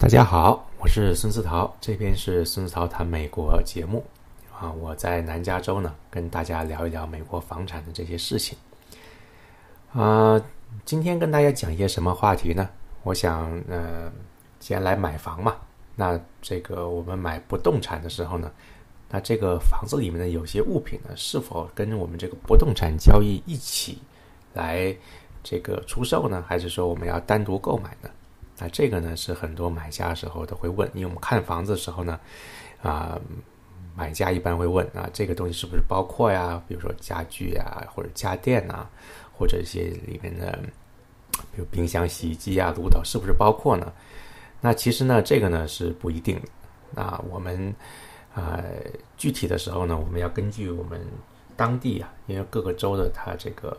大家好，我是孙思桃，这边是孙思桃谈美国节目啊。我在南加州呢，跟大家聊一聊美国房产的这些事情啊。今天跟大家讲一些什么话题呢？我想，呃，既然来买房嘛，那这个我们买不动产的时候呢，那这个房子里面的有些物品呢，是否跟我们这个不动产交易一起来这个出售呢？还是说我们要单独购买呢？那这个呢是很多买家时候都会问，因为我们看房子的时候呢，啊，买家一般会问啊，这个东西是不是包括呀？比如说家具啊，或者家电呐，或者一些里面的，比如冰箱、洗衣机啊、炉头，是不是包括呢？那其实呢，这个呢是不一定。那我们啊，具体的时候呢，我们要根据我们当地啊，因为各个州的它这个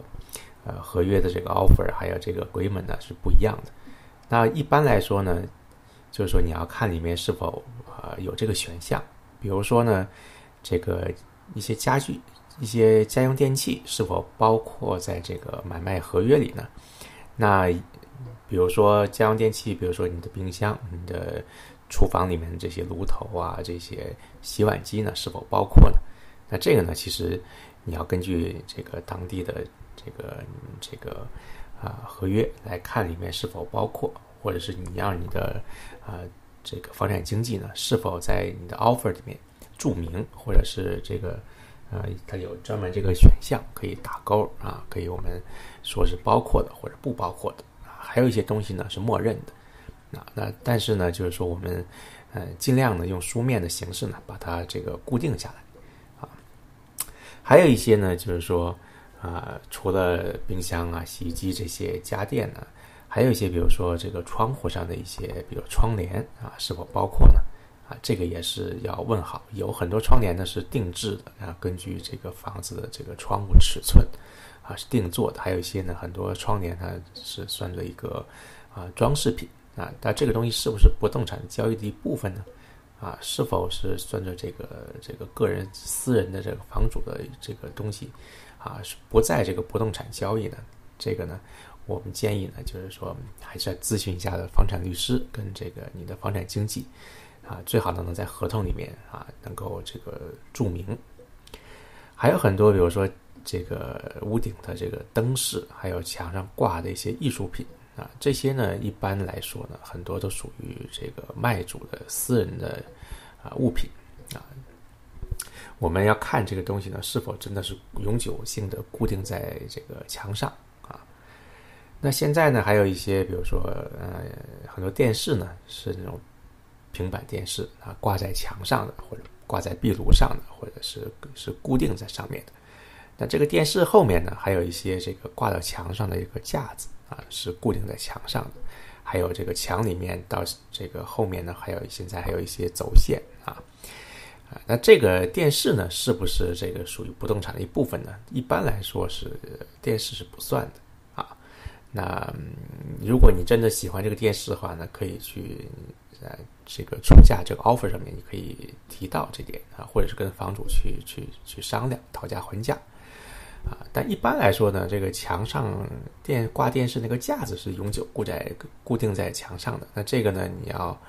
呃合约的这个 offer 还有这个规门呢是不一样的。那一般来说呢，就是说你要看里面是否啊有这个选项，比如说呢，这个一些家具、一些家用电器是否包括在这个买卖合约里呢？那比如说家用电器，比如说你的冰箱、你的厨房里面这些炉头啊、这些洗碗机呢，是否包括呢？那这个呢，其实你要根据这个当地的这个这个。啊，合约来看里面是否包括，或者是你让你的啊这个房产经纪呢是否在你的 offer 里面注明，或者是这个呃它有专门这个选项可以打勾啊，可以我们说是包括的或者不包括的啊，还有一些东西呢是默认的啊，那但是呢就是说我们呃尽量呢用书面的形式呢把它这个固定下来啊，还有一些呢就是说。啊，除了冰箱啊、洗衣机这些家电呢，还有一些，比如说这个窗户上的一些，比如窗帘啊，是否包括呢？啊，这个也是要问好。有很多窗帘呢是定制的啊，根据这个房子的这个窗户尺寸啊是定做的。还有一些呢，很多窗帘它是算作一个啊装饰品啊，但这个东西是不是不动产交易的一部分呢？啊，是否是算作这个这个个人私人的这个房主的这个东西？啊，是不在这个不动产交易呢，这个呢，我们建议呢，就是说还是要咨询一下的房产律师跟这个你的房产经纪，啊，最好呢能在合同里面啊能够这个注明。还有很多，比如说这个屋顶的这个灯饰，还有墙上挂的一些艺术品啊，这些呢一般来说呢，很多都属于这个卖主的私人的啊物品啊。我们要看这个东西呢，是否真的是永久性的固定在这个墙上啊？那现在呢，还有一些，比如说，呃，很多电视呢是那种平板电视啊，挂在墙上的，或者挂在壁炉上的，或者是是固定在上面的。那这个电视后面呢，还有一些这个挂到墙上的一个架子啊，是固定在墙上的。还有这个墙里面到这个后面呢，还有现在还有一些走线啊。那这个电视呢，是不是这个属于不动产的一部分呢？一般来说是电视是不算的啊。那如果你真的喜欢这个电视的话呢，可以去在这个出价这个 offer 上面，你可以提到这点啊，或者是跟房主去去去商量讨价还价啊。但一般来说呢，这个墙上电挂电视那个架子是永久固在固定在墙上的。那这个呢，你要。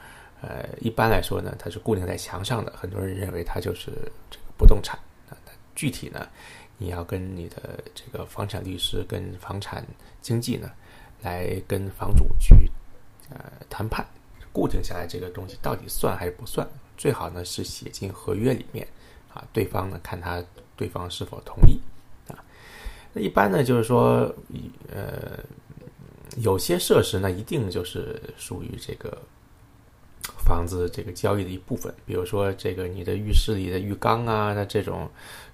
呃，一般来说呢，它是固定在墙上的。很多人认为它就是这个不动产啊。具体呢，你要跟你的这个房产律师、跟房产经纪呢，来跟房主去呃谈判，固定下来这个东西到底算还是不算？最好呢是写进合约里面啊，对方呢看他对方是否同意啊。那一般呢就是说，呃，有些设施呢一定就是属于这个。房子这个交易的一部分，比如说这个你的浴室里的浴缸啊，那这种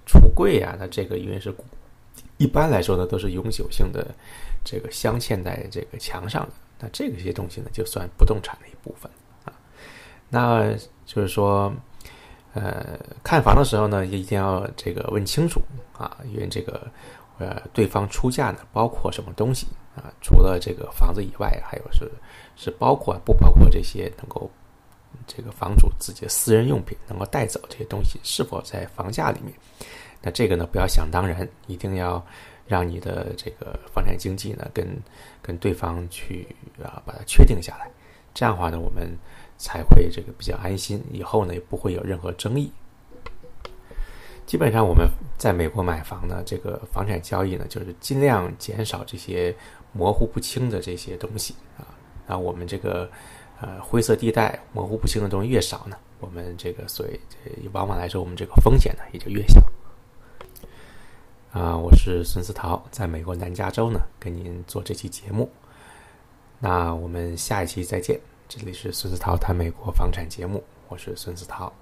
橱柜啊，那这个因为是一般来说呢都是永久性的这个镶嵌在这个墙上的，那这个些东西呢就算不动产的一部分啊。那就是说，呃，看房的时候呢一定要这个问清楚啊，因为这个呃对方出价呢包括什么东西啊？除了这个房子以外，还有是是包括不包括这些能够。这个房主自己的私人用品能够带走这些东西是否在房价里面？那这个呢，不要想当然，一定要让你的这个房产经纪呢，跟跟对方去啊，把它确定下来。这样的话呢，我们才会这个比较安心，以后呢也不会有任何争议。基本上我们在美国买房呢，这个房产交易呢，就是尽量减少这些模糊不清的这些东西啊。那我们这个呃灰色地带、模糊不清的东西越少呢，我们这个所以往往来说，我们这个风险呢也就越小。啊，我是孙思桃，在美国南加州呢，跟您做这期节目。那我们下一期再见，这里是孙思桃谈美国房产节目，我是孙思桃。